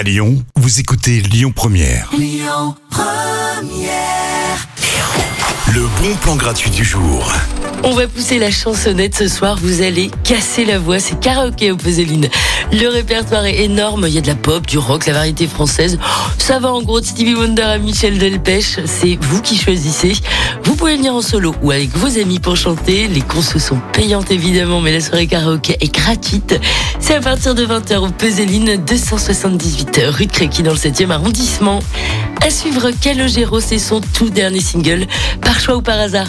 À Lyon, vous écoutez Lyon Première. Le bon plan gratuit du jour. On va pousser la chansonnette ce soir, vous allez casser la voix, c'est karaoké au. Le répertoire est énorme, il y a de la pop, du rock, la variété française. Ça va en gros de Stevie Wonder à Michel Delpech, c'est vous qui choisissez. Vous pouvez venir en solo ou avec vos amis pour chanter. Les courses sont payantes évidemment, mais la soirée karaoké est gratuite. C'est à partir de 20h au Peseline, 278 rue de Créqui dans le 7e arrondissement. À suivre Calogero, c'est son tout dernier single, par choix ou par hasard.